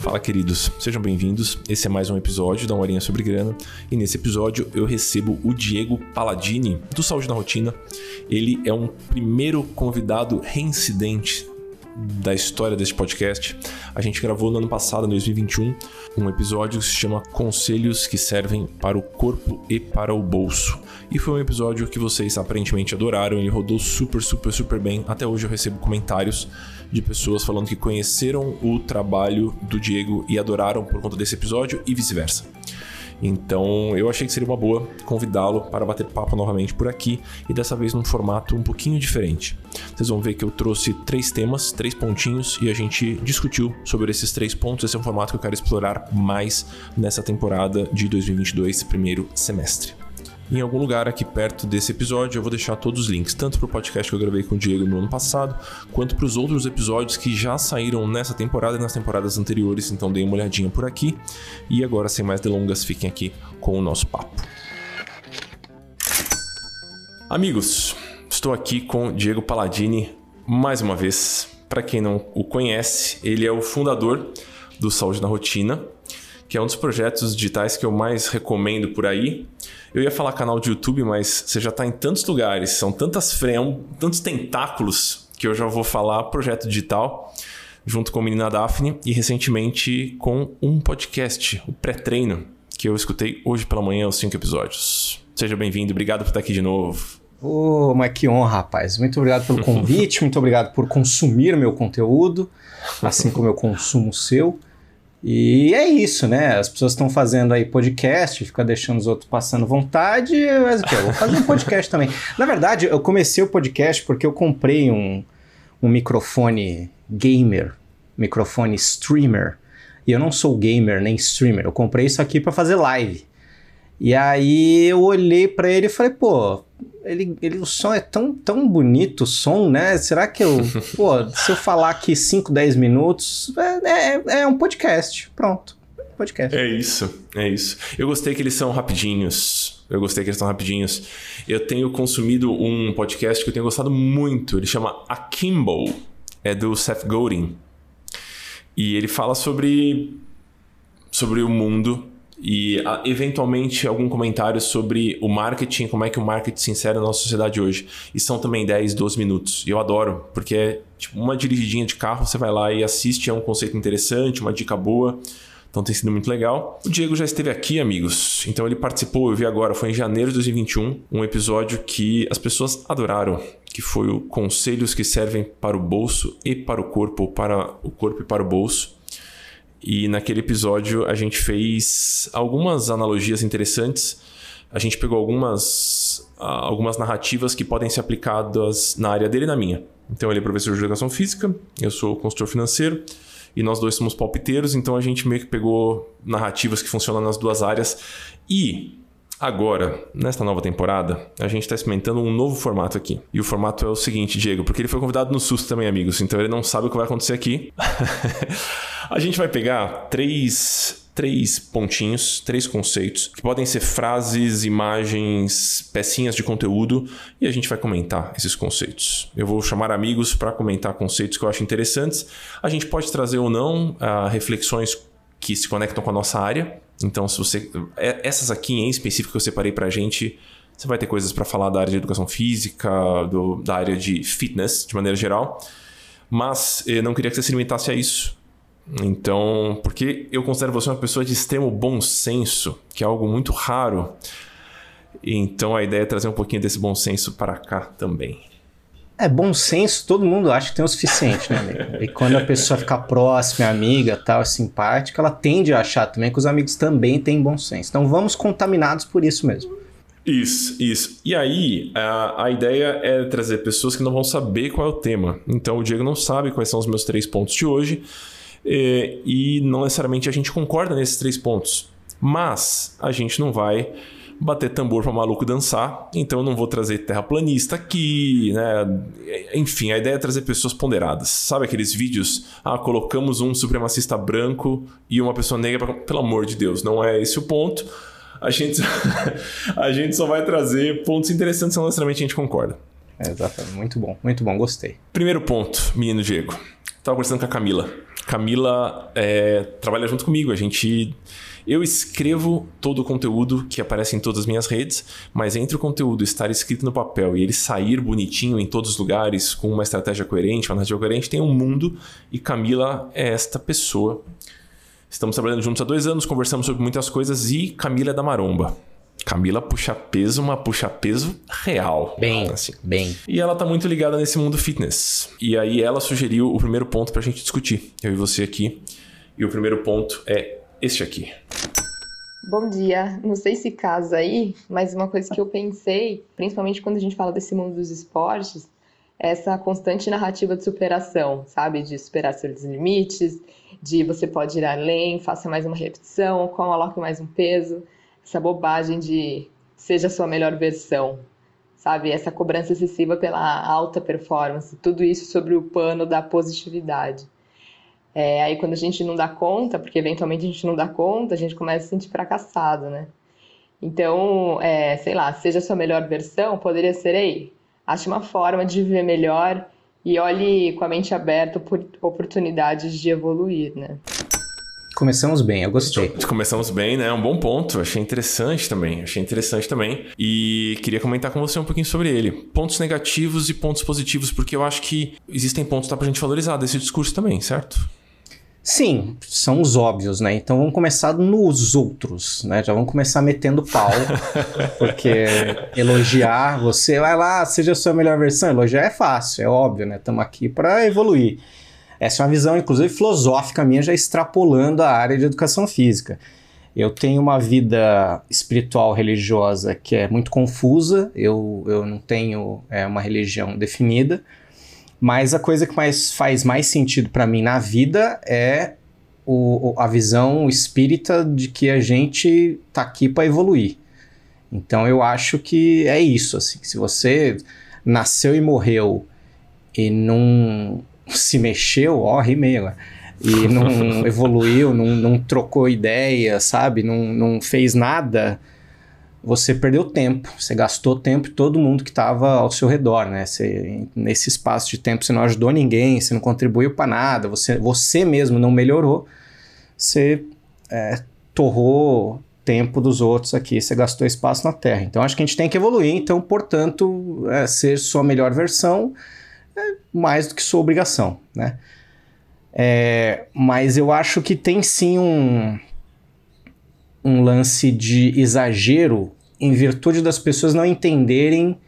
Fala, queridos, sejam bem-vindos. Esse é mais um episódio da Horinha sobre Grana e nesse episódio eu recebo o Diego Paladini do Saúde na Rotina. Ele é um primeiro convidado reincidente da história deste podcast. A gente gravou no ano passado, em 2021, um episódio que se chama Conselhos que servem para o corpo e para o bolso. E foi um episódio que vocês aparentemente adoraram, ele rodou super, super, super bem. Até hoje eu recebo comentários de pessoas falando que conheceram o trabalho do Diego e adoraram por conta desse episódio e vice-versa. Então eu achei que seria uma boa convidá-lo para bater papo novamente por aqui e dessa vez num formato um pouquinho diferente. Vocês vão ver que eu trouxe três temas, três pontinhos e a gente discutiu sobre esses três pontos. Esse é um formato que eu quero explorar mais nessa temporada de 2022, primeiro semestre. Em algum lugar aqui perto desse episódio eu vou deixar todos os links, tanto para o podcast que eu gravei com o Diego no ano passado, quanto para os outros episódios que já saíram nessa temporada e nas temporadas anteriores, então deem uma olhadinha por aqui. E agora, sem mais delongas, fiquem aqui com o nosso papo. Amigos, estou aqui com Diego Paladini mais uma vez. Para quem não o conhece, ele é o fundador do Saúde na Rotina, que é um dos projetos digitais que eu mais recomendo por aí. Eu ia falar canal de YouTube, mas você já está em tantos lugares, são tantas frentes, tantos tentáculos que eu já vou falar projeto digital junto com a menina Daphne e recentemente com um podcast, o pré-treino, que eu escutei hoje pela manhã os cinco episódios. Seja bem-vindo, obrigado por estar aqui de novo. Ô, oh, mas que honra, rapaz. Muito obrigado pelo convite, muito obrigado por consumir meu conteúdo, assim como eu consumo o seu. E é isso, né? As pessoas estão fazendo aí podcast, fica deixando os outros passando vontade, mas o que? Eu vou fazer um podcast também. Na verdade, eu comecei o podcast porque eu comprei um, um microfone gamer, microfone streamer. E eu não sou gamer nem streamer, eu comprei isso aqui para fazer live. E aí eu olhei para ele e falei, pô, ele, ele, o som é tão, tão bonito, o som, né? Será que eu. pô, se eu falar aqui 5, 10 minutos, é, é, é, um podcast. Pronto. Podcast. É isso, é isso. Eu gostei que eles são rapidinhos. Eu gostei que eles são rapidinhos. Eu tenho consumido um podcast que eu tenho gostado muito. Ele chama Akimbo. É do Seth Godin. E ele fala sobre. sobre o mundo e eventualmente algum comentário sobre o marketing, como é que o marketing se insere na nossa sociedade hoje. E são também 10, 12 minutos. E eu adoro, porque é tipo uma dirigidinha de carro, você vai lá e assiste, é um conceito interessante, uma dica boa. Então tem sido muito legal. O Diego já esteve aqui, amigos. Então ele participou, eu vi agora, foi em janeiro de 2021, um episódio que as pessoas adoraram, que foi o Conselhos que servem para o bolso e para o corpo, para o corpo e para o bolso. E naquele episódio a gente fez algumas analogias interessantes. A gente pegou algumas, ah, algumas narrativas que podem ser aplicadas na área dele e na minha. Então ele é professor de educação física, eu sou consultor financeiro e nós dois somos palpiteiros, então a gente meio que pegou narrativas que funcionam nas duas áreas. E Agora, nesta nova temporada, a gente está experimentando um novo formato aqui. E o formato é o seguinte, Diego, porque ele foi convidado no susto também, amigos, então ele não sabe o que vai acontecer aqui. a gente vai pegar três, três pontinhos, três conceitos, que podem ser frases, imagens, pecinhas de conteúdo, e a gente vai comentar esses conceitos. Eu vou chamar amigos para comentar conceitos que eu acho interessantes. A gente pode trazer ou não uh, reflexões que se conectam com a nossa área. Então, se você. É, essas aqui em específico que eu separei pra gente, você vai ter coisas para falar da área de educação física, do, da área de fitness, de maneira geral. Mas eu não queria que você se limitasse a isso. Então, porque eu considero você uma pessoa de extremo bom senso, que é algo muito raro. Então a ideia é trazer um pouquinho desse bom senso para cá também. É, bom senso, todo mundo acha que tem o suficiente, né, amigo? E quando a pessoa fica próxima, amiga, tal, simpática, ela tende a achar também que os amigos também têm bom senso. Então vamos contaminados por isso mesmo. Isso, isso. E aí, a, a ideia é trazer pessoas que não vão saber qual é o tema. Então, o Diego não sabe quais são os meus três pontos de hoje. E, e não necessariamente a gente concorda nesses três pontos. Mas a gente não vai bater tambor para maluco dançar. Então eu não vou trazer terraplanista aqui, né? Enfim, a ideia é trazer pessoas ponderadas. Sabe aqueles vídeos? Ah, colocamos um supremacista branco e uma pessoa negra. Pra... Pelo amor de Deus, não é esse o ponto. A gente, a gente só vai trazer pontos interessantes não necessariamente a gente concorda. Exatamente. Muito bom, muito bom, gostei. Primeiro ponto, menino Diego. Tava conversando com a Camila. Camila é, trabalha junto comigo. A gente. Eu escrevo todo o conteúdo que aparece em todas as minhas redes, mas entre o conteúdo estar escrito no papel e ele sair bonitinho em todos os lugares, com uma estratégia coerente, uma narrativa coerente, tem um mundo e Camila é esta pessoa. Estamos trabalhando juntos há dois anos, conversamos sobre muitas coisas e Camila é da Maromba. Camila puxa peso, uma puxa peso real. Bem, assim. bem. E ela tá muito ligada nesse mundo fitness. E aí ela sugeriu o primeiro ponto pra gente discutir. Eu e você aqui. E o primeiro ponto é este aqui. Bom dia. Não sei se casa aí, mas uma coisa que eu pensei, principalmente quando a gente fala desse mundo dos esportes, é essa constante narrativa de superação, sabe? De superar seus limites, de você pode ir além, faça mais uma repetição, coloque mais um peso essa bobagem de seja a sua melhor versão, sabe? Essa cobrança excessiva pela alta performance, tudo isso sobre o pano da positividade. É, aí quando a gente não dá conta, porque eventualmente a gente não dá conta, a gente começa a se sentir fracassado, né? Então, é, sei lá, seja a sua melhor versão, poderia ser aí. Ache uma forma de viver melhor e olhe com a mente aberta por oportunidades de evoluir, né? Começamos bem, eu gostei. Começamos bem, né? Um bom ponto. Achei interessante também. Achei interessante também. E queria comentar com você um pouquinho sobre ele. Pontos negativos e pontos positivos, porque eu acho que existem pontos que dá pra gente valorizar desse discurso também, certo? Sim, são os óbvios, né? Então vamos começar nos outros, né? Já vamos começar metendo pau, porque elogiar, você vai lá, seja a sua melhor versão, elogiar é fácil, é óbvio, né? Estamos aqui para evoluir. Essa é uma visão, inclusive, filosófica minha, já extrapolando a área de educação física. Eu tenho uma vida espiritual religiosa que é muito confusa, eu, eu não tenho é, uma religião definida, mas a coisa que mais faz mais sentido para mim na vida é o, a visão espírita de que a gente tá aqui para evoluir. Então eu acho que é isso, assim, se você nasceu e morreu e não se mexeu, ó, rimei agora, e não evoluiu, não, não trocou ideia, sabe? Não, não fez nada, você perdeu tempo, você gastou tempo de todo mundo que estava ao seu redor, né? Você, nesse espaço de tempo você não ajudou ninguém, você não contribuiu para nada, você, você mesmo não melhorou, você é, torrou tempo dos outros aqui, você gastou espaço na Terra. Então acho que a gente tem que evoluir, então, portanto, é, ser sua melhor versão é mais do que sua obrigação, né? É, mas eu acho que tem sim um, um lance de exagero em virtude das pessoas não entenderem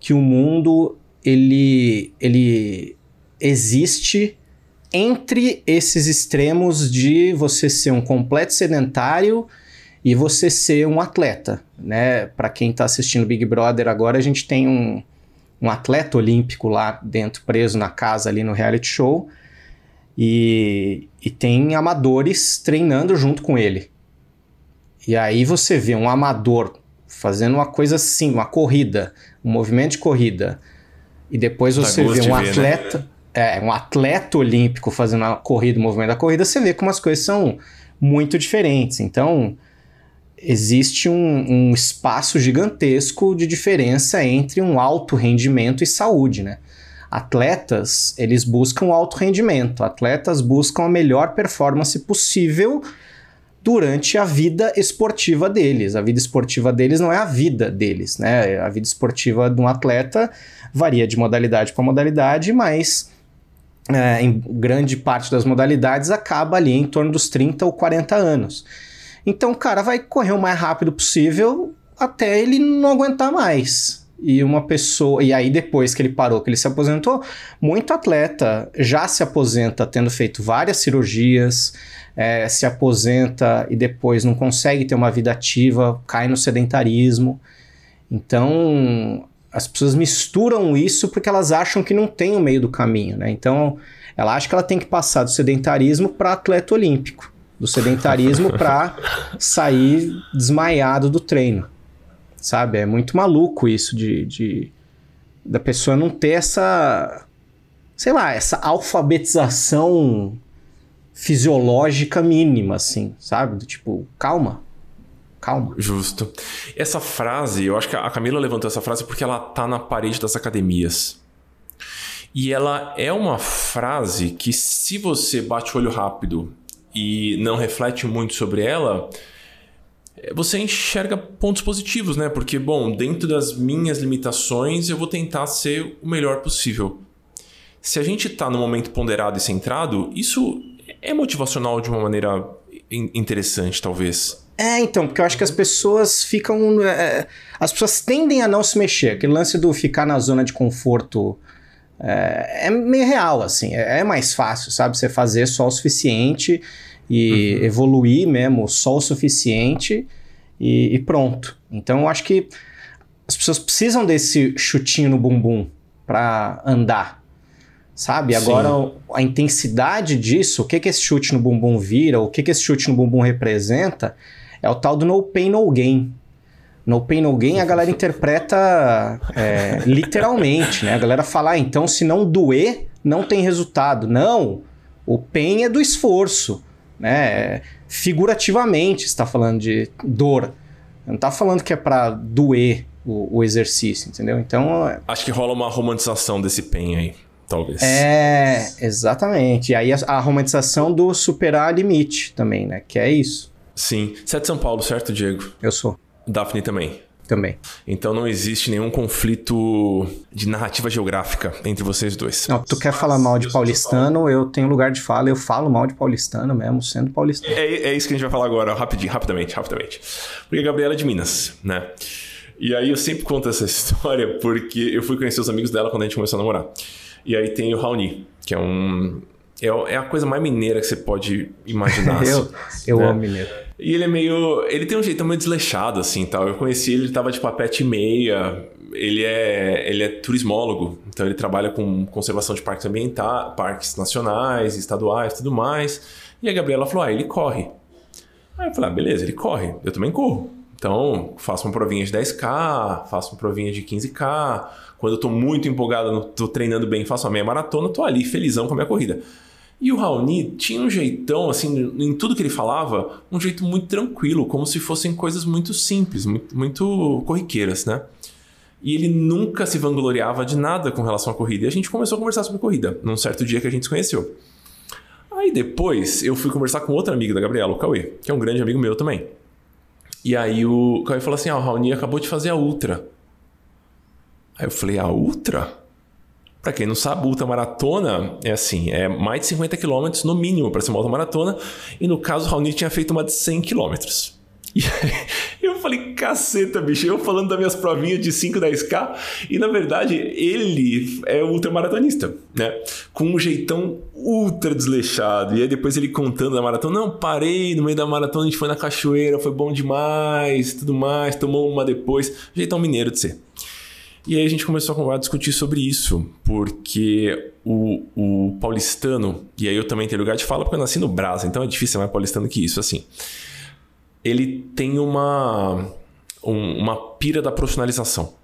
que o mundo ele, ele existe entre esses extremos de você ser um completo sedentário e você ser um atleta, né? Para quem está assistindo Big Brother agora, a gente tem um, um atleta olímpico lá dentro, preso na casa ali no reality show. E, e tem amadores treinando junto com ele. E aí você vê um amador fazendo uma coisa assim, uma corrida, um movimento de corrida. E depois você vê um ver, atleta, né? é, um atleta olímpico fazendo a corrida, o movimento da corrida, você vê como as coisas são muito diferentes. Então, existe um, um, espaço gigantesco de diferença entre um alto rendimento e saúde, né? Atletas, eles buscam alto rendimento, atletas buscam a melhor performance possível durante a vida esportiva deles. A vida esportiva deles não é a vida deles, né? A vida esportiva de um atleta varia de modalidade para modalidade, mas é, em grande parte das modalidades acaba ali em torno dos 30 ou 40 anos. Então o cara vai correr o mais rápido possível até ele não aguentar mais. E uma pessoa. E aí, depois que ele parou, que ele se aposentou, muito atleta já se aposenta tendo feito várias cirurgias, é, se aposenta e depois não consegue ter uma vida ativa, cai no sedentarismo. Então, as pessoas misturam isso porque elas acham que não tem o meio do caminho, né? Então, ela acha que ela tem que passar do sedentarismo para atleta olímpico do sedentarismo para sair desmaiado do treino. Sabe? É muito maluco isso de, de da pessoa não ter essa sei lá, essa alfabetização fisiológica mínima assim, sabe? Do tipo, calma. calma. Justo. Essa frase, eu acho que a Camila levantou essa frase porque ela tá na parede das academias. E ela é uma frase que, se você bate o olho rápido e não reflete muito sobre ela, você enxerga pontos positivos, né? Porque, bom, dentro das minhas limitações, eu vou tentar ser o melhor possível. Se a gente está no momento ponderado e centrado, isso é motivacional de uma maneira interessante, talvez. É, então, porque eu acho que as pessoas ficam. É, é, as pessoas tendem a não se mexer. Aquele lance do ficar na zona de conforto é, é meio real, assim. É, é, mais fácil, sabe? Você fazer só o suficiente e uhum. evoluir mesmo só o suficiente e, e, pronto. Então eu acho que as pessoas precisam desse chutinho no bumbum para andar. Sabe? Sim. Agora, a intensidade disso, o que, que esse chute no bumbum vira, o que, que esse chute no bumbum representa, é o tal do no pain, no gain. No pain, no gain, a galera interpreta é, literalmente, né? A galera fala, ah, então se não doer, não tem resultado. Não, o pain é do esforço né? Figurativamente está falando de dor. Não está falando que é para doer o, o, exercício, entendeu? Então. É Acho que rola uma romantização desse PEN aí, talvez. É, exatamente. E aí a, a romantização do superar limite também, né? Que é isso. Sim. Você é de São Paulo, certo, Diego? Eu sou. Daphne também. Também. Então não existe nenhum conflito de narrativa geográfica entre vocês dois. Não, tu quer falar mal de paulistano, eu tenho lugar de fala, eu falo mal de paulistano mesmo, sendo paulistano. É, é isso que a gente vai falar agora, rapidinho, rapidamente, rapidamente. Porque a Gabriela é de Minas, né? E aí eu sempre conto essa história porque eu fui conhecer os amigos dela quando a gente começou a namorar. E aí tem o Raoni, que é um. É, é a coisa mais mineira que você pode imaginar. eu assim, eu né? amo mineiro. E ele é meio. Ele tem um jeito meio desleixado, assim tal. Eu conheci ele, ele tava de papete meia. Ele é, ele é turismólogo, então ele trabalha com conservação de parques ambientais, parques nacionais, estaduais tudo mais. E a Gabriela falou: ah, ele corre. Aí eu falei: ah, beleza, ele corre. Eu também corro. Então, faço uma provinha de 10K, faço uma provinha de 15K. Quando eu tô muito empolgado, tô treinando bem, faço a meia maratona, tô ali felizão com a minha corrida. E o Raoni tinha um jeitão, assim, em tudo que ele falava, um jeito muito tranquilo, como se fossem coisas muito simples, muito, corriqueiras, né? E ele nunca se vangloriava de nada com relação à corrida. E a gente começou a conversar sobre corrida, num certo dia que a gente se conheceu. Aí depois eu fui conversar com outro amigo da Gabriela, o Cauê, que é um grande amigo meu também. E aí o Cauê falou assim: Ah, o Raoni acabou de fazer a Ultra. Aí eu falei: A Ultra? Para quem não sabe, ultramaratona é assim, é mais de 50 km no mínimo para ser uma ultramaratona, e no caso o Raoni tinha feito uma de 100 km. E eu falei, caceta, bicho, eu falando das minhas provinhas de 5, 10k, e na verdade ele é ultramaratonista, né? Com um jeitão ultra desleixado. E aí depois ele contando da maratona, não, parei no meio da maratona, a gente foi na cachoeira, foi bom demais, tudo mais, tomou uma depois. Jeitão mineiro de ser. E aí a gente começou a discutir sobre isso, porque o, o paulistano, e aí eu também tenho lugar de fala porque eu nasci no Brasa, então é difícil ser mais paulistano que isso, assim. Ele tem uma, um, uma pira da profissionalização.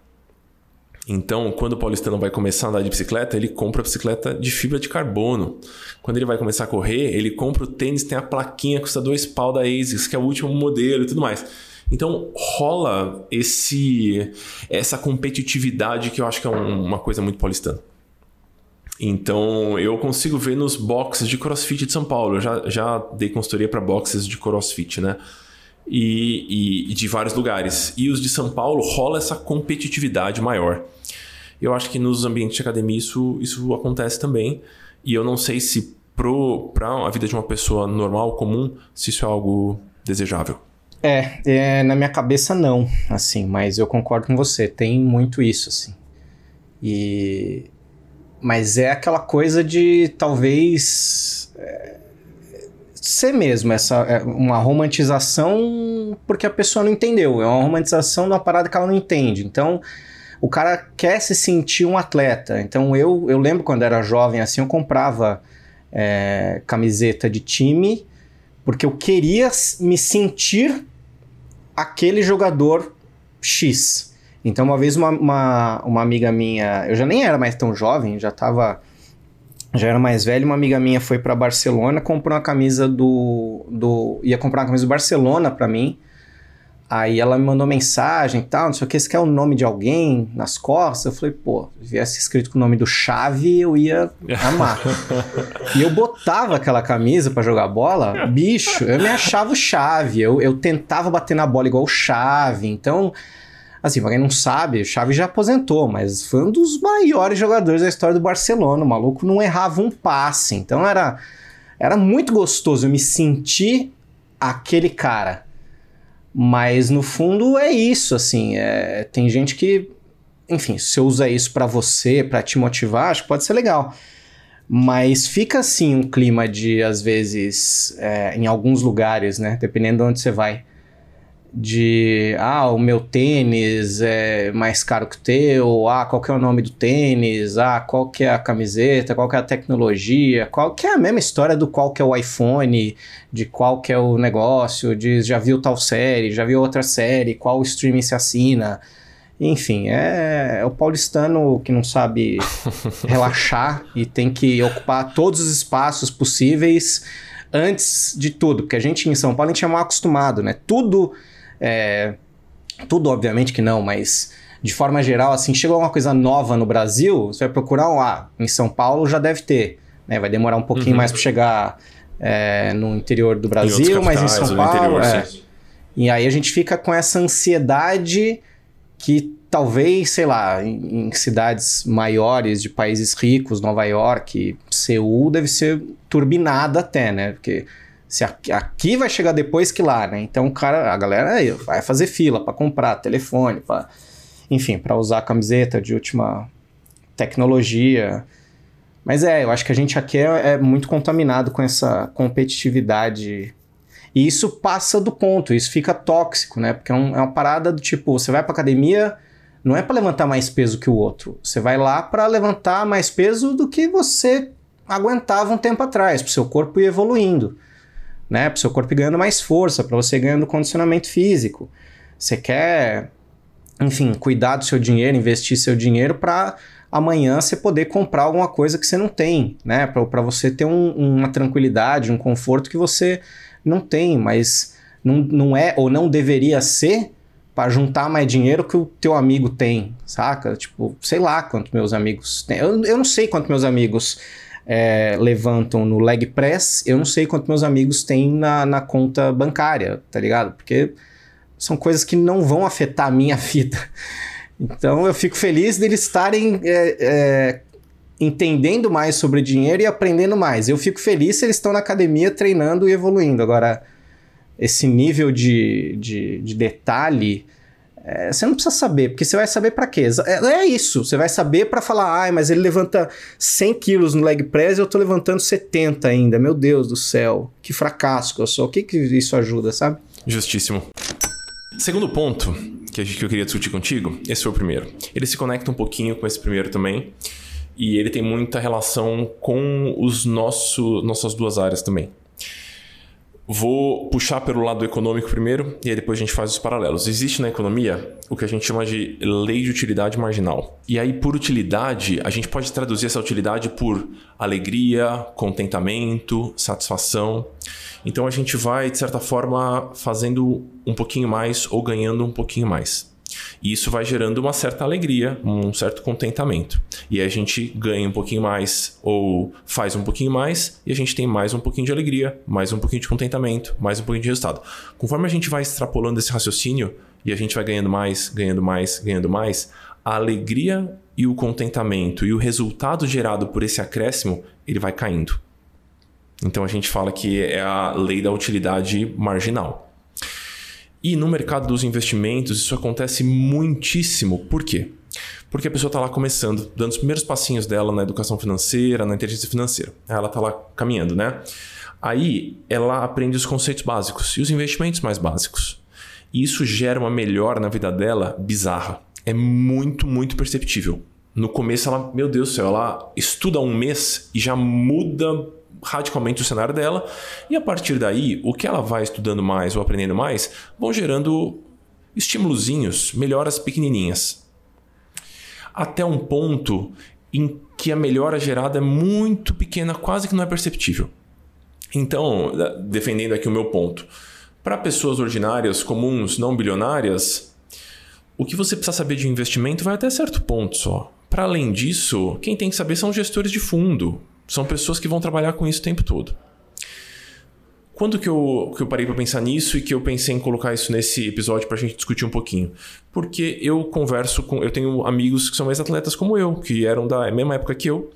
Então, quando o paulistano vai começar a andar de bicicleta, ele compra a bicicleta de fibra de carbono. Quando ele vai começar a correr, ele compra o tênis, tem a plaquinha que custa dois pau da ASICS, que é o último modelo e tudo mais. Então rola esse essa competitividade que eu acho que é um, uma coisa muito paulistana. Então eu consigo ver nos boxes de CrossFit de São Paulo. Eu já, já dei consultoria para boxes de CrossFit, né? E, e, e, de vários lugares. E os de São Paulo rola essa competitividade maior. Eu acho que nos ambientes de academia isso, isso acontece também. E eu não sei se para a vida de uma pessoa normal, comum, se isso é algo desejável. É, é, na minha cabeça não, assim, mas eu concordo com você, tem muito isso, assim. E... Mas é aquela coisa de talvez é, ser mesmo, essa, é, uma romantização porque a pessoa não entendeu, é uma romantização de uma parada que ela não entende. Então, o cara quer se sentir um atleta. Então, eu, eu lembro quando era jovem, assim, eu comprava é, camiseta de time porque eu queria me sentir aquele jogador X. Então, uma vez uma, uma, uma, amiga minha, eu já nem era mais tão jovem, já tava. Já era mais velho, uma amiga minha foi para Barcelona, comprou uma camisa do, do. ia comprar uma camisa do Barcelona para mim. Aí ela me mandou mensagem e tal, não sei o que, você quer o nome de alguém nas costas? Eu falei, pô, se viesse escrito com o nome do Chave, eu ia amar. e eu botava aquela camisa para jogar bola, bicho, eu me achava o Chave, eu, eu tentava bater na bola igual o Chave, então... Assim, pra quem não sabe, o Xavi já aposentou, mas foi um dos maiores jogadores da história do Barcelona. O maluco não errava um passe. Então era, era muito gostoso eu me sentir aquele cara. Mas no fundo é isso, assim. É, tem gente que, enfim, se você usa isso para você, para te motivar, acho que pode ser legal. Mas fica assim um clima de, às vezes, é, em alguns lugares, né? Dependendo de onde você vai de ah, o meu tênis é mais caro que o teu, ah, qual que é o nome do tênis, ah, qual que é a camiseta, qual que é a tecnologia, qual que é a mesma história do qual que é o iPhone, de qual que é o negócio, de já viu tal série, já viu outra série, qual streaming se assina. Enfim, é, é o paulistano que não sabe relaxar e tem que ocupar todos os espaços possíveis antes de tudo, porque a gente em São Paulo a gente é mal acostumado, né? Tudo é, tudo, obviamente que não, mas de forma geral, assim, chega alguma coisa nova no Brasil, você vai procurar um ah, em São Paulo já deve ter. Né? Vai demorar um pouquinho uhum. mais para chegar é, no interior do Brasil, em mas em São Paulo. Interior, é. E aí a gente fica com essa ansiedade que talvez, sei lá, em, em, cidades maiores de países ricos, Nova York, Seul, deve ser turbinada até, né? Porque se aqui, aqui, vai chegar depois que lá, né? Então o cara, a galera aí vai fazer fila para comprar telefone, para enfim, para usar camiseta de última tecnologia. Mas é, eu acho que a gente aqui é, é muito contaminado com essa competitividade e isso passa do ponto, isso fica tóxico, né? Porque é, um, é uma parada do tipo, você vai pra academia, não é para levantar mais peso que o outro. Você vai lá para levantar mais peso do que você aguentava um tempo atrás, pro seu corpo ir evoluindo né? Para o seu corpo ganhando mais força, para você ganhando condicionamento físico. Você quer, enfim, cuidar do seu dinheiro, investir seu dinheiro para amanhã você poder comprar alguma coisa que você não tem, né? Para você ter um, uma tranquilidade, um conforto que você não tem, mas não, não é ou não deveria ser para juntar mais dinheiro que o teu amigo tem, saca? Tipo, sei lá quanto meus amigos têm. Eu, eu não sei quanto meus amigos é, levantam no leg press, eu não sei quanto meus amigos têm na, na conta bancária, tá ligado? Porque são coisas que não vão afetar a minha vida. Então eu fico feliz deles estarem é, é, entendendo mais sobre dinheiro e aprendendo mais. Eu fico feliz se eles estão na academia treinando e evoluindo. Agora, esse nível de, de, de detalhe é, você não precisa saber, porque você vai saber para quê? É, é, isso, você vai saber para falar, ai, mas ele levanta 100 quilos no leg press e eu tô levantando 70 ainda. Meu Deus do céu, que fracasso que eu sou. O que, que isso ajuda, sabe? Justíssimo. Segundo ponto que, eu queria discutir contigo, esse foi o primeiro. Ele se conecta um pouquinho com esse primeiro também, e ele tem muita relação com os nosso, nossas duas áreas também. Vou puxar pelo lado econômico primeiro e aí depois a gente faz os paralelos. Existe na economia o que a gente chama de lei de utilidade marginal. E aí, por utilidade, a gente pode traduzir essa utilidade por alegria, contentamento, satisfação. Então a gente vai, de certa forma, fazendo um pouquinho mais ou ganhando um pouquinho mais. E isso vai gerando uma certa alegria, um certo contentamento. E a gente ganha um pouquinho mais ou faz um pouquinho mais e a gente tem mais um pouquinho de alegria, mais um pouquinho de contentamento, mais um pouquinho de resultado. Conforme a gente vai extrapolando esse raciocínio e a gente vai ganhando mais, ganhando mais, ganhando mais, a alegria e o contentamento e o resultado gerado por esse acréscimo, ele vai caindo. Então a gente fala que é a lei da utilidade marginal. E no mercado dos investimentos, isso acontece muitíssimo. Por quê? Porque a pessoa está lá começando, dando os primeiros passinhos dela na educação financeira, na inteligência financeira. Ela está lá caminhando, né? Aí ela aprende os conceitos básicos e os investimentos mais básicos. E isso gera uma melhora na vida dela bizarra. É muito, muito perceptível. No começo ela, meu Deus do céu, ela estuda um mês e já muda radicalmente o cenário dela, e a partir daí, o que ela vai estudando mais ou aprendendo mais vão gerando estímulozinhos, melhoras pequenininhas. Até um ponto em que a melhora gerada é muito pequena, quase que não é perceptível. Então, defendendo aqui o meu ponto, Para pessoas ordinárias, comuns, não bilionárias, o que você precisa saber de investimento vai até certo ponto só. Para além disso, quem tem que saber são gestores de fundo. São pessoas que vão trabalhar com isso o tempo todo. Quando que eu, que eu parei para pensar nisso e que eu pensei em colocar isso nesse episódio para a gente discutir um pouquinho? Porque eu converso com. Eu tenho amigos que são ex-atletas como eu, que eram da mesma época que eu.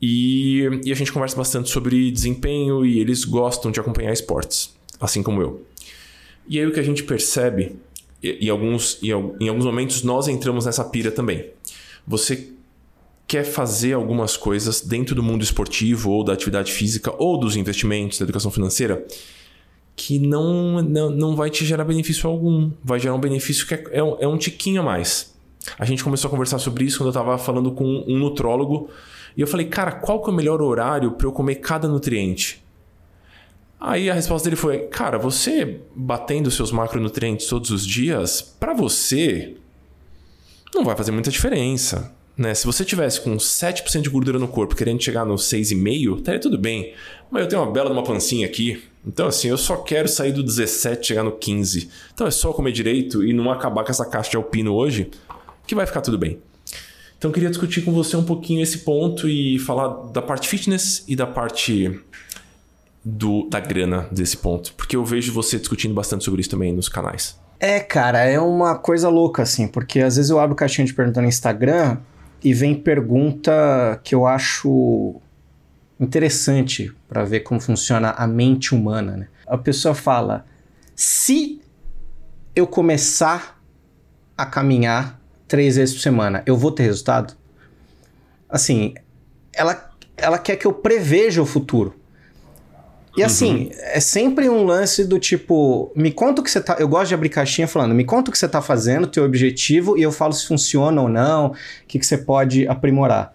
E, e a gente conversa bastante sobre desempenho e eles gostam de acompanhar esportes, assim como eu. E aí o que a gente percebe, e, e alguns, e, em alguns momentos nós entramos nessa pira também. Você quer fazer algumas coisas dentro do mundo esportivo ou da atividade física ou dos investimentos, da educação financeira, que não, não, não vai te gerar benefício algum. Vai gerar um benefício que é, é, um, é um tiquinho a mais. A gente começou a conversar sobre isso quando eu estava falando com um nutrólogo e eu falei, cara, qual que é o melhor horário para eu comer cada nutriente? Aí a resposta dele foi: Cara, você batendo seus macronutrientes todos os dias, para você não vai fazer muita diferença. Né? Se você tivesse com 7% de gordura no corpo querendo chegar no 6,5%, estaria tudo bem. Mas eu tenho uma bela uma pancinha aqui. Então, assim, eu só quero sair do 17 e chegar no 15. Então é só comer direito e não acabar com essa caixa de alpino hoje, que vai ficar tudo bem. Então eu queria discutir com você um pouquinho esse ponto e falar da parte fitness e da parte do, da grana desse ponto. Porque eu vejo você discutindo bastante sobre isso também nos canais. É, cara, é uma coisa louca, assim, porque às vezes eu abro caixinha de pergunta no Instagram e vem pergunta que eu acho interessante para ver como funciona a mente humana. Né? A pessoa fala: se eu começar a caminhar três vezes por semana, eu vou ter resultado? Assim, ela, ela quer que eu preveja o futuro. E uhum. assim, é sempre um lance do tipo, me conta o que você tá. Eu gosto de abrir caixinha falando, me conta o que você tá fazendo, teu objetivo, e eu falo se funciona ou não, o que, que você pode aprimorar.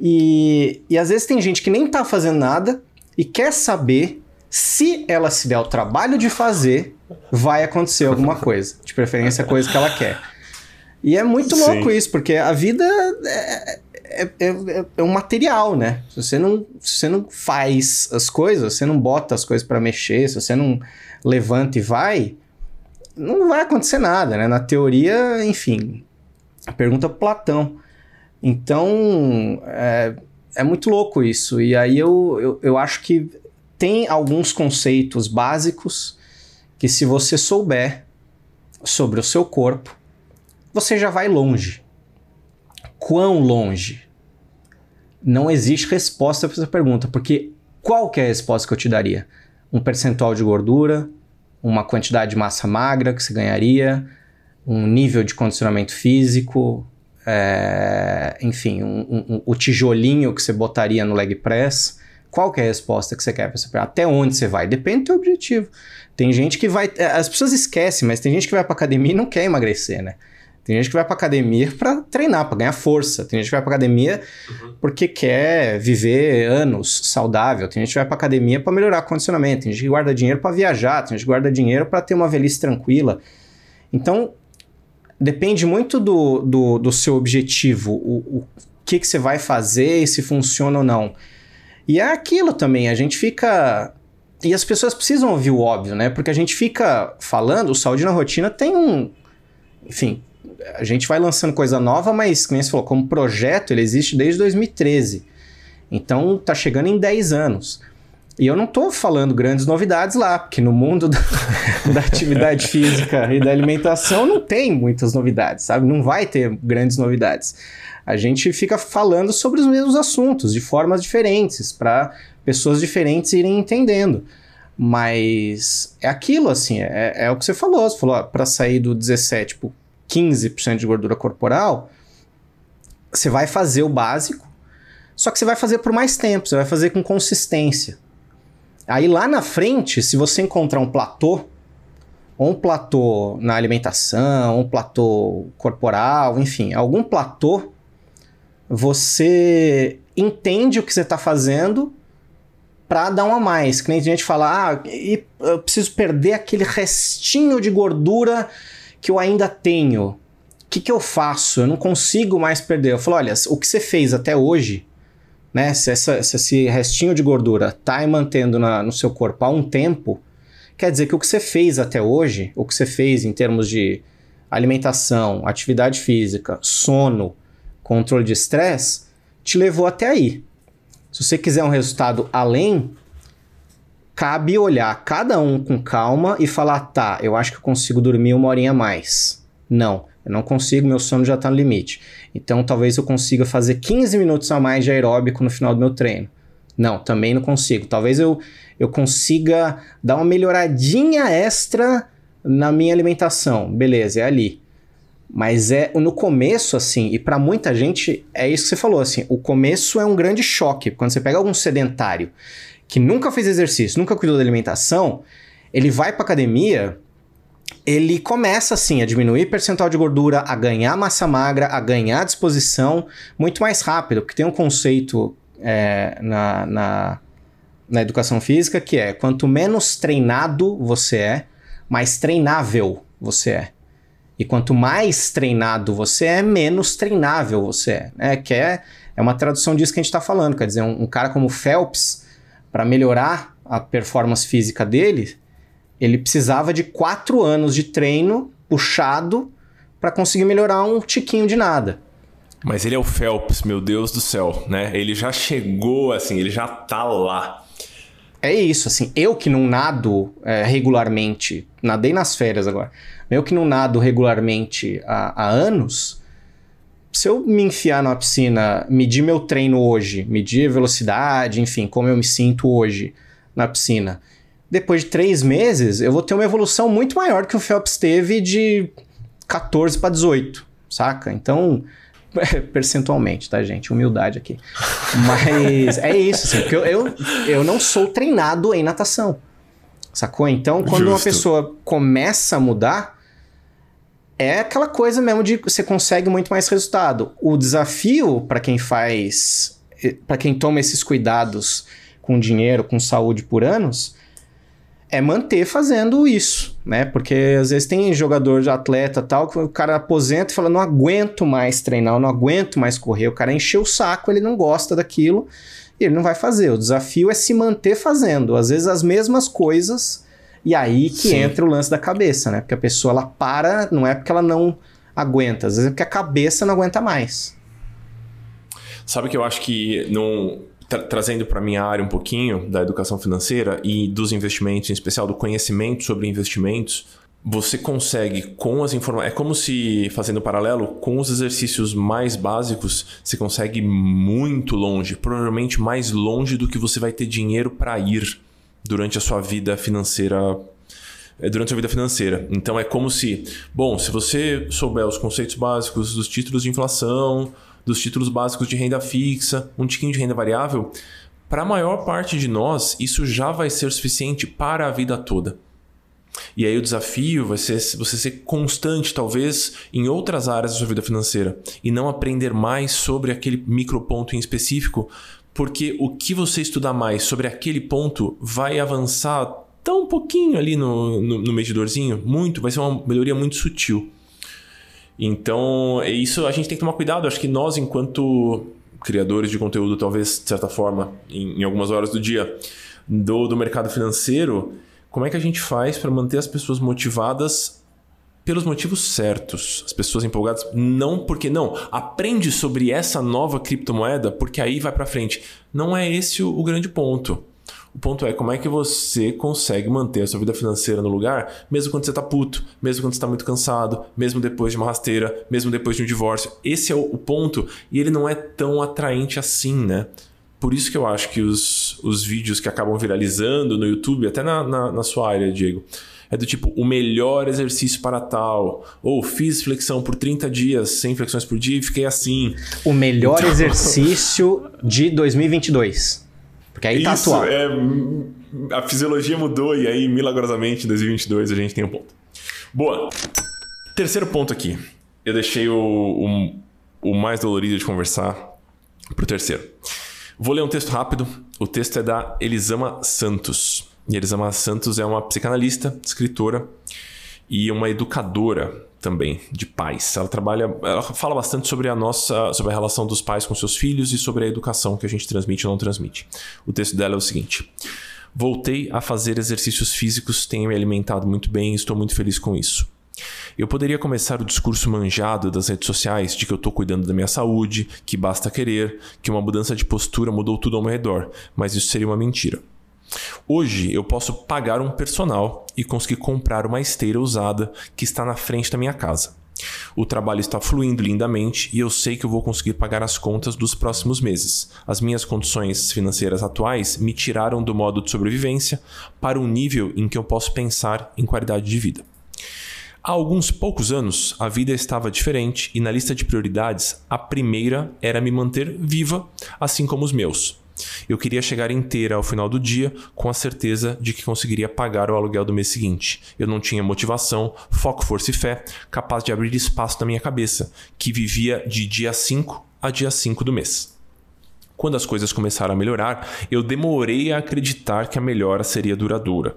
E, e às vezes tem gente que nem tá fazendo nada e quer saber se ela se der o trabalho de fazer, vai acontecer alguma coisa. De preferência, a coisa que ela quer. E é muito louco Sim. isso, porque a vida é, é, é, é, um material, né? Se você, não, se você não faz as coisas, você não bota as coisas para mexer, se você não levanta e vai, não vai acontecer nada, né? Na teoria, enfim, pergunta Platão. Então, é, é muito louco isso. E aí eu, eu, eu acho que tem alguns conceitos básicos que se você souber sobre o seu corpo, você já vai longe quão longe? Não existe resposta para essa pergunta, porque qual que é a resposta que eu te daria? Um percentual de gordura, uma quantidade de massa magra que você ganharia, um nível de condicionamento físico, é, enfim, um, um, um, o tijolinho que você botaria no leg press. Qual que é a resposta que você quer para essa pergunta? Até onde você vai? Depende do teu objetivo. Tem gente que vai. As pessoas esquecem, mas tem gente que vai para academia e não quer emagrecer, né? Tem gente que vai pra academia para treinar, para ganhar força. Tem gente que vai pra academia uhum. porque quer viver anos saudável. Tem gente que vai pra academia para melhorar o condicionamento. Tem gente que guarda dinheiro para viajar. Tem gente que guarda dinheiro para ter uma velhice tranquila. Então, depende muito do, do, do seu objetivo, o, o que, que você vai fazer e se funciona ou não. E é aquilo também, a gente fica. E as pessoas precisam ouvir o óbvio, né? Porque a gente fica falando, o Saúde na Rotina tem um. Enfim, a gente vai lançando coisa nova, mas, como você falou, como projeto, ele existe desde 2013. Então, tá chegando em 10 anos. E eu não estou falando grandes novidades lá, porque no mundo da, da, atividade física e da alimentação não tem muitas novidades, sabe? Não vai ter grandes novidades. A gente fica falando sobre os mesmos assuntos, de formas diferentes, para pessoas diferentes irem entendendo. Mas é aquilo, assim, é, é o que você falou. Você falou, para sair do 17 pro 15% de gordura corporal, você vai fazer o básico, só que você vai fazer por mais tempo, você vai fazer com consistência. Aí lá na frente, se você encontrar um platô, ou um platô na alimentação, um platô corporal, enfim, algum platô, você entende o que você está fazendo para dar um a mais. Que nem a gente fala, ah, eu preciso perder aquele restinho de gordura que eu ainda tenho, o que, que eu faço? Eu não consigo mais perder. Eu falo, olha, o que você fez até hoje, né? Se, essa, se esse restinho de gordura tá mantendo na, no seu corpo há um tempo, quer dizer que o que você fez até hoje, o que você fez em termos de alimentação, atividade física, sono, controle de estresse, te levou até aí. Se você quiser um resultado além, cabe olhar cada um com calma e falar: tá, eu acho que eu consigo dormir uma horinha a mais. Não, eu não consigo, meu sono já está no limite. Então talvez eu consiga fazer 15 minutos a mais de aeróbico no final do meu treino. Não, também não consigo. Talvez eu, eu consiga dar uma melhoradinha extra na minha alimentação. Beleza, é ali. Mas é no começo, assim, e para muita gente é isso que você falou, assim, o começo é um grande choque. Quando você pega algum sedentário que nunca fez exercício, nunca cuidou da alimentação, ele vai para academia, ele começa assim a diminuir percentual de gordura, a ganhar massa magra, a ganhar disposição muito mais rápido, porque tem um conceito é, na, na, na educação física que é quanto menos treinado você é, mais treinável você é. E quanto mais treinado você é, menos treinável você é. Né? Que é, é uma tradução disso que a gente está falando. Quer dizer, um, um cara como Phelps, para melhorar a performance física dele, ele precisava de quatro anos de treino puxado para conseguir melhorar um tiquinho de nada. Mas ele é o Phelps, meu Deus do céu, né? Ele já chegou, assim, ele já tá lá. É isso, assim, eu que não nado é, regularmente, nadei nas férias agora, eu que não nado regularmente há, há anos, se eu me enfiar numa piscina, medir meu treino hoje, medir velocidade, enfim, como eu me sinto hoje na piscina, depois de três meses, eu vou ter uma evolução muito maior que o Phelps teve de 14 para 18, saca? Então, percentualmente, tá, gente? Humildade aqui. Mas é isso, assim, porque eu, eu, eu não sou treinado em natação. Sacou? Então, quando Justo. uma pessoa começa a mudar, é aquela coisa mesmo de você consegue muito mais resultado. O desafio para quem faz, para quem toma esses cuidados com dinheiro, com saúde por anos, é manter fazendo isso, né? Porque às vezes tem jogador de atleta tal, que o cara aposenta e fala: não aguento mais treinar, não aguento mais correr. O cara encheu o saco, ele não gosta daquilo e ele não vai fazer. O desafio é se manter fazendo, às vezes as mesmas coisas, e aí que Sim. entra o lance da cabeça, né? Porque a pessoa ela para, não é porque ela não aguenta, às vezes é porque a cabeça não aguenta mais. Sabe que eu acho que não tra trazendo para minha área um pouquinho da educação financeira e dos investimentos, em especial do conhecimento sobre investimentos, você consegue com as informações. É como se, fazendo paralelo, com os exercícios mais básicos, você consegue muito longe, provavelmente mais longe do que você vai ter dinheiro para ir durante a sua vida financeira. É, durante a vida financeira. Então é como se, bom, se você souber os conceitos básicos dos títulos de inflação, dos títulos básicos de renda fixa, um tiquinho de renda variável, para a maior parte de nós, isso já vai ser suficiente para a vida toda. E aí o desafio vai ser você ser constante, talvez, em outras áreas da sua vida financeira e não aprender mais sobre aquele microponto em específico, porque o que você estudar mais sobre aquele ponto vai avançar tão pouquinho ali no, no, no medidorzinho, muito, vai ser uma melhoria muito sutil. Então, é isso a gente tem que tomar cuidado. Acho que nós, enquanto criadores de conteúdo, talvez, de certa forma, em, em algumas horas do dia, do, do mercado financeiro, como é que a gente faz para manter as pessoas motivadas pelos motivos certos. As pessoas empolgadas não porque não, aprende sobre essa nova criptomoeda porque aí vai para frente. Não é esse o, o, grande ponto. O ponto é como é que você consegue manter a sua vida financeira no lugar, mesmo quando você está puto, mesmo quando você está muito cansado, mesmo depois de uma rasteira, mesmo depois de um divórcio. Esse é o, o ponto e ele não é tão atraente assim, né? Por isso que eu acho que os, os vídeos que acabam viralizando no YouTube, até na, na, na sua área, Diego, é do tipo o melhor exercício para tal, ou fiz flexão por 30 dias, sem flexões por dia e fiquei assim. O melhor então... exercício de 2022. Porque aí tá Isso, atual. É, a fisiologia mudou e aí, milagrosamente, em 2022 a gente tem um ponto. Boa. Terceiro ponto aqui. Eu deixei o, o, o mais dolorido de conversar pro terceiro. Vou ler um texto rápido. O texto é da Elisama Santos. E Elisama Santos é uma psicanalista, escritora e uma educadora também de pais. Ela trabalha, ela fala bastante sobre a nossa, sobre a relação dos pais com seus filhos e sobre a educação que a gente transmite ou não transmite. O texto dela é o seguinte: Voltei a fazer exercícios físicos, tenho me alimentado muito bem e estou muito feliz com isso. Eu poderia começar o discurso manjado das redes sociais de que eu estou cuidando da minha saúde, que basta querer, que uma mudança de postura mudou tudo ao meu redor, mas isso seria uma mentira. Hoje eu posso pagar um personal e conseguir comprar uma esteira usada que está na frente da minha casa. O trabalho está fluindo lindamente e eu sei que eu vou conseguir pagar as contas dos próximos meses. As minhas condições financeiras atuais me tiraram do modo de sobrevivência para um nível em que eu posso pensar em qualidade de vida. Há alguns poucos anos, a vida estava diferente e na lista de prioridades, a primeira era me manter viva, assim como os meus. Eu queria chegar inteira ao final do dia com a certeza de que conseguiria pagar o aluguel do mês seguinte. Eu não tinha motivação, foco, força e fé capaz de abrir espaço na minha cabeça, que vivia de dia 5 a dia 5 do mês. Quando as coisas começaram a melhorar, eu demorei a acreditar que a melhora seria duradoura.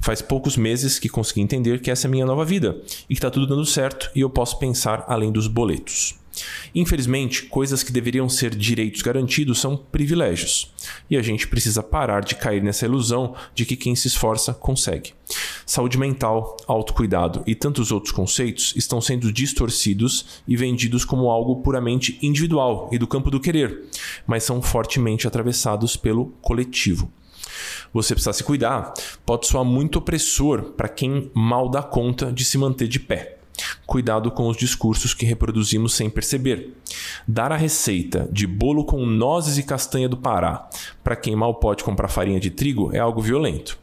Faz poucos meses que consegui entender que essa é a minha nova vida e que está tudo dando certo e eu posso pensar além dos boletos. Infelizmente, coisas que deveriam ser direitos garantidos são privilégios. E a gente precisa parar de cair nessa ilusão de que quem se esforça consegue. Saúde mental, autocuidado e tantos outros conceitos estão sendo distorcidos e vendidos como algo puramente individual e do campo do querer, mas são fortemente atravessados pelo coletivo você precisa se cuidar, pode soar muito opressor para quem mal dá conta de se manter de pé. Cuidado com os discursos que reproduzimos sem perceber. Dar a receita de bolo com nozes e castanha do Pará para quem mal pode comprar farinha de trigo é algo violento.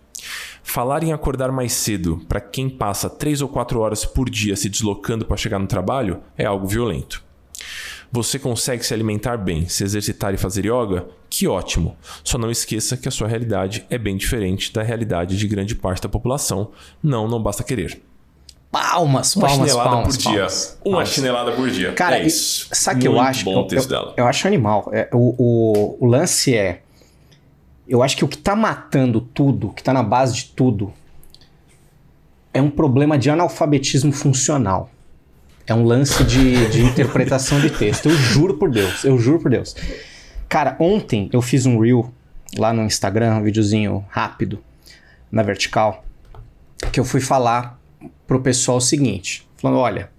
Falar em acordar mais cedo para quem passa 3 ou 4 horas por dia se deslocando para chegar no trabalho é algo violento. Você consegue se alimentar bem, se exercitar e fazer yoga? Que ótimo! Só não esqueça que a sua realidade é bem diferente da realidade de grande parte da população. Não, não basta querer. Palmas, Uma palmas, chinelada palmas, por dia. palmas. Uma Palmas. chinelada por dia. Cara, é isso. Sabe o que eu acho? bom eu, texto eu- dela. eu acho animal. É, o, o, o lance é. Eu acho que o que tá matando tudo, o que tá na base de tudo, é um problema de analfabetismo funcional. É um lance de, de interpretação de texto. Eu juro por Deus, eu juro por Deus. Cara, ontem eu fiz um reel lá no Instagram, um videozinho rápido, na vertical, que eu fui falar pro pessoal o seguinte: falando, olha,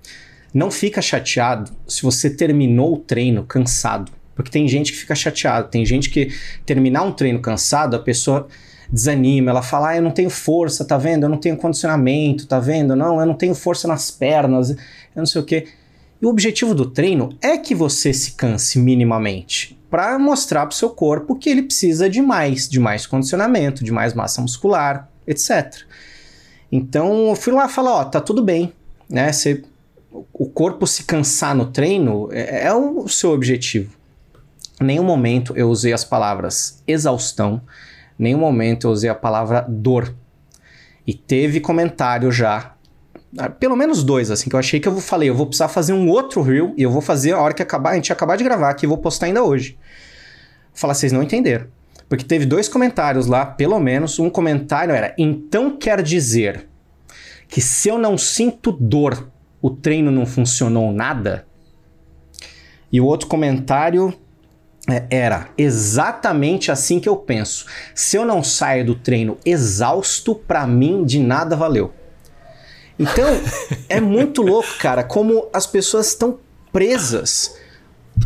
não fica chateado se você terminou o treino cansado. Porque tem gente que fica chateado, tem gente que terminar um treino cansado, a pessoa desanima, ela fala, ah, eu não tenho força, tá vendo? Eu não tenho condicionamento, tá vendo? Não, eu não tenho força nas pernas, eu não sei o quê. E o objetivo do treino é que você se canse minimamente, para mostrar pro seu corpo que ele precisa de mais, de mais condicionamento, de mais massa muscular, etc. Então eu fui lá falar, ó, tá tudo bem, né? Você, o corpo se cansar no treino é, é o seu objetivo. Em nenhum momento eu usei as palavras exaustão, em nenhum momento eu usei a palavra dor. E teve comentário já, ah, pelo menos dois, assim, que eu achei que eu falei, eu vou precisar fazer um outro reel, e eu vou fazer a hora que acabar, a gente acabar de gravar aqui, eu vou postar ainda hoje. Falar, vocês não entenderam. Porque teve dois comentários lá, pelo menos, um comentário era, então quer dizer que se eu não sinto dor, o treino não funcionou nada? E o outro comentário é, era exatamente assim que eu penso. Se eu não saio do treino exausto, pra mim de nada valeu. Então, é muito louco, cara, como as pessoas estão presas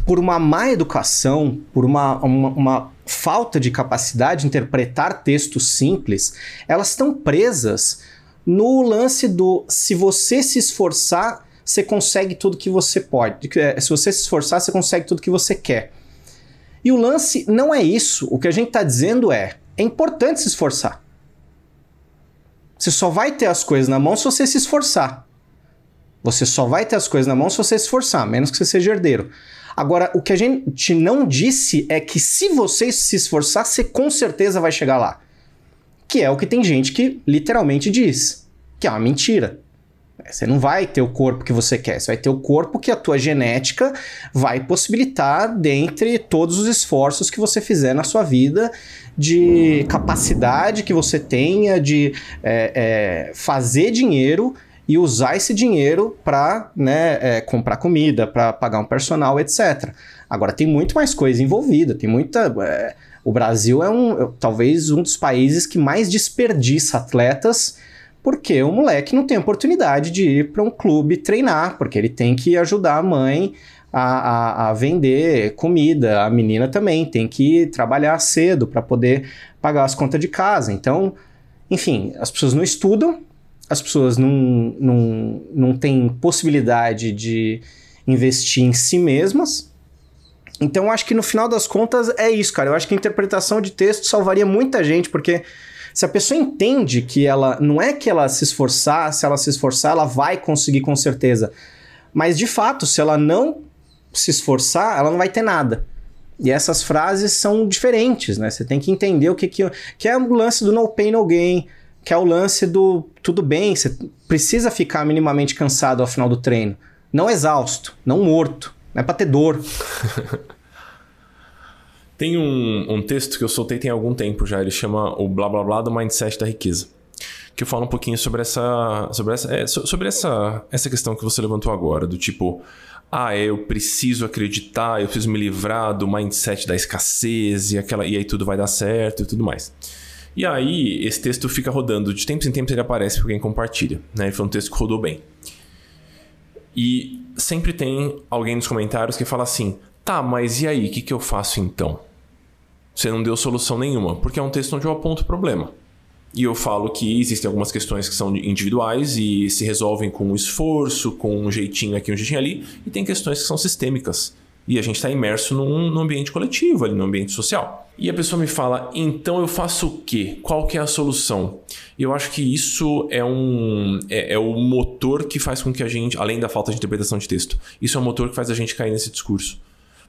por uma má educação, por uma, uma, uma falta de capacidade de interpretar textos simples, elas estão presas no lance do se você se esforçar, você consegue tudo que você pode. É, Se você se esforçar, você consegue tudo que você quer. E o lance não é isso. O que a gente está dizendo é: é importante se esforçar. Você só vai ter as coisas na mão se você se esforçar. Você só vai ter as coisas na mão se você se esforçar, menos que você seja herdeiro. Agora, o que a gente não disse é que se você se esforçar, você com certeza vai chegar lá. Que é o que tem gente que literalmente diz, que é uma mentira. Você não vai ter o corpo que você quer, você vai ter o corpo que a tua genética vai possibilitar dentre todos os esforços que você fizer na sua vida, de capacidade que você tenha de é, é, fazer dinheiro e usar esse dinheiro para né, é, comprar comida, para pagar um personal, etc. Agora tem muito mais coisa envolvida, tem muita. é, O Brasil é um, talvez um dos países que mais desperdiça atletas porque o moleque não tem oportunidade de ir para um clube treinar, porque ele tem que ajudar a mãe a, a, a, vender comida, a menina também tem que trabalhar cedo para poder pagar as contas de casa. Então, enfim, as pessoas não estudam, as pessoas não, não, não têm possibilidade de investir em si mesmas. Então, acho que no final das contas é isso, cara. Eu acho que a interpretação de texto salvaria muita gente, porque se a pessoa entende que ela não é que ela se esforçar, se ela se esforçar, ela vai conseguir com certeza. Mas de fato, se ela não se esforçar, ela não vai ter nada. E essas frases são diferentes, né? Você tem que entender o que que, que é o lance do no pain no gain, que é o lance do tudo bem, você precisa ficar minimamente cansado ao final do treino, não exausto, não morto, não é para ter dor. Tem um, um texto que eu soltei tem algum tempo já, ele chama o blá blá blá do mindset da riqueza. Que eu falo um pouquinho sobre essa. Sobre essa, é, sobre essa, essa questão que você levantou agora, do tipo, ah, eu preciso acreditar, eu preciso me livrar do mindset da escassez e, aquela, e aí tudo vai dar certo e tudo mais. E aí, esse texto fica rodando, de tempos em tempos ele aparece para quem compartilha. Né? Foi um texto que rodou bem. E sempre tem alguém nos comentários que fala assim: tá, mas e aí, o que, que eu faço então? Você não deu solução nenhuma, porque é um texto onde eu aponto o problema. E eu falo que existem algumas questões que são individuais e se resolvem com um esforço, com um jeitinho aqui, um jeitinho ali, e tem questões que são sistêmicas. E a gente está imerso num, num, ambiente coletivo, ali, num ambiente social. E a pessoa me fala, então eu faço o quê? Qual que é a solução? Eu acho que isso é um é, é, o motor que faz com que a gente, além da falta de interpretação de texto, isso é o motor que faz a gente cair nesse discurso.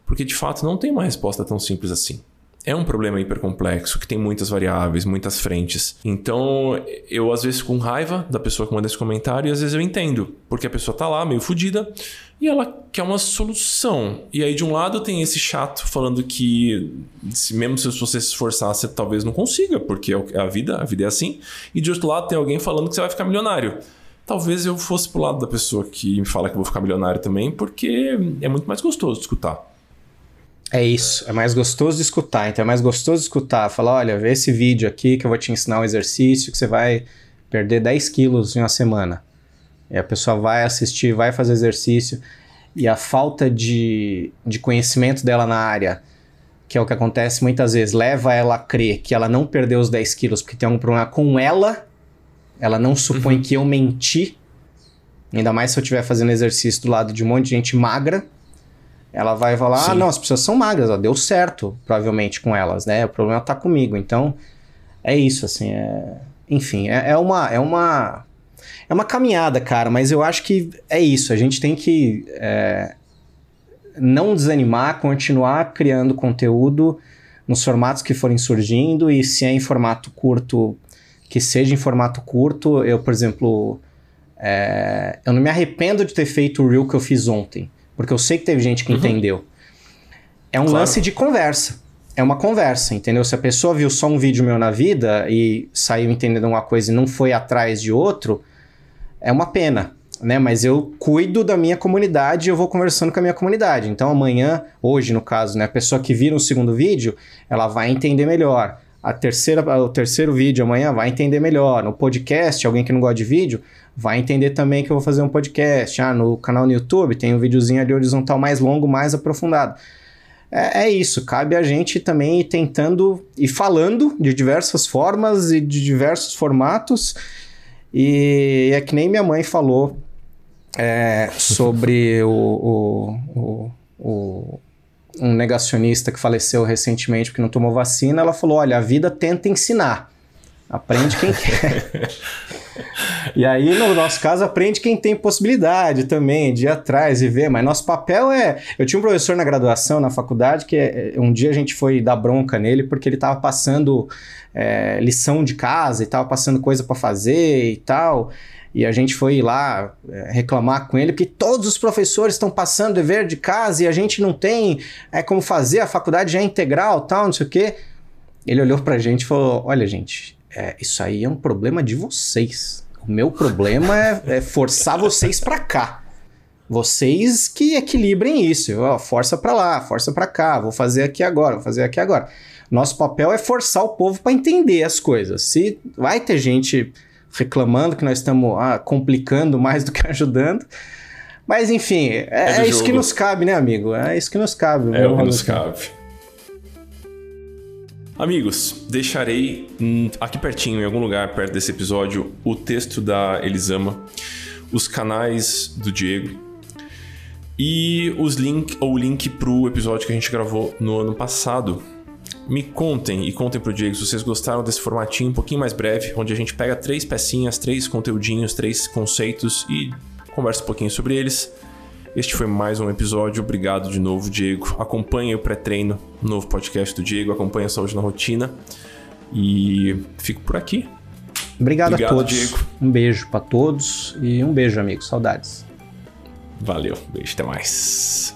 Porque de fato não tem uma resposta tão simples assim é um problema hipercomplexo que tem muitas variáveis, muitas frentes. Então, eu às vezes com raiva da pessoa que manda esse comentário e às vezes eu entendo, porque a pessoa tá lá meio fodida e ela quer uma solução. E aí de um lado tem esse chato falando que se mesmo se você se esforçar, você talvez não consiga, porque é, é a vida, a vida é assim. E de outro lado tem alguém falando que você vai ficar milionário. Talvez eu fosse pro lado da pessoa que me fala que vou ficar milionário também, porque é muito mais gostoso de escutar. É isso, é mais gostoso de escutar. Então é mais gostoso de escutar, falar, olha, vê esse vídeo aqui que eu vou te ensinar um exercício que você vai perder 10 quilos em uma semana. E a pessoa vai assistir, vai fazer exercício, e a falta de, de conhecimento dela na área, que é o que acontece muitas vezes, leva ela a crer que ela não perdeu os 10 quilos porque tem algum problema com ela, ela não supõe uhum. que eu menti, ainda mais se eu estiver fazendo exercício do lado de um monte de gente magra, ela vai falar, ah, Sim. ah, não, as pessoas são magras, ó, deu certo, provavelmente, com elas, né? O problema tá comigo. Então, é isso, assim, é... Enfim, é, é uma... É uma... É uma caminhada, cara, mas eu acho que é isso. A gente tem que é, não desanimar, continuar criando conteúdo nos formatos que forem surgindo e se é em formato curto, que seja em formato curto. Eu, por exemplo, é, eu não me arrependo de ter feito o reel que eu fiz ontem. Porque eu sei que teve gente que uhum. entendeu. É um claro. lance de conversa. É uma conversa, entendeu? Se a pessoa viu só um vídeo meu na vida e saiu entendendo uma coisa e não foi atrás de outro, é uma pena, né? Mas eu cuido da minha comunidade e eu vou conversando com a minha comunidade. Então amanhã, hoje no caso, né, a pessoa que vira o segundo vídeo, ela vai entender melhor. A terceira, o terceiro vídeo amanhã vai entender melhor. No podcast, alguém que não gosta de vídeo, vai entender também que eu vou fazer um podcast. Ah, no canal no YouTube tem um videozinho ali horizontal mais longo, mais aprofundado. É, é isso, cabe a gente também ir tentando e falando de diversas formas e de diversos formatos. E é que nem minha mãe falou é, sobre o, o, o, o, um negacionista que faleceu recentemente porque não tomou vacina. Ela falou: olha, a vida tenta ensinar. Aprende quem quer. e aí, no nosso caso, aprende quem tem possibilidade também de ir atrás e ver. Mas nosso papel é. Eu tinha um professor na graduação, na faculdade, que é, um dia a gente foi dar bronca nele porque ele estava passando é, lição de casa e estava passando coisa para fazer e tal. E a gente foi lá é, reclamar com ele, porque todos os professores estão passando dever de casa e a gente não tem é, como fazer, a faculdade já é integral, tal, não sei o quê. Ele olhou pra gente e falou: Olha, gente, é, isso aí é um problema de vocês. O meu problema é, é forçar vocês para cá. vocês que equilibrem isso. Ó, força para lá, força para cá, vou fazer aqui agora, vou fazer aqui agora. Nosso papel é forçar o povo para entender as coisas. Se vai ter gente reclamando que nós estamos ah, complicando mais do que ajudando, mas enfim, é, é, é isso que nos cabe, né, amigo? É isso que nos cabe. É o que nos cabe. Amigos, deixarei aqui pertinho, em algum lugar perto desse episódio, o texto da Elisama, os canais do Diego e os link, ou o link para o episódio que a gente gravou no ano passado. Me contem e contem pro Diego se vocês gostaram desse formatinho um pouquinho mais breve, onde a gente pega três pecinhas, três conteúdinhos, três conceitos e conversa um pouquinho sobre eles. Este foi mais um episódio. Obrigado de novo, Diego. Acompanhe o pré-treino, novo podcast do Diego. Acompanhe a Saúde na Rotina. E fico por aqui. Obrigado, Obrigado a todos. Diego. Um beijo para todos e um beijo, amigos. Saudades. Valeu. Beijo. Até mais.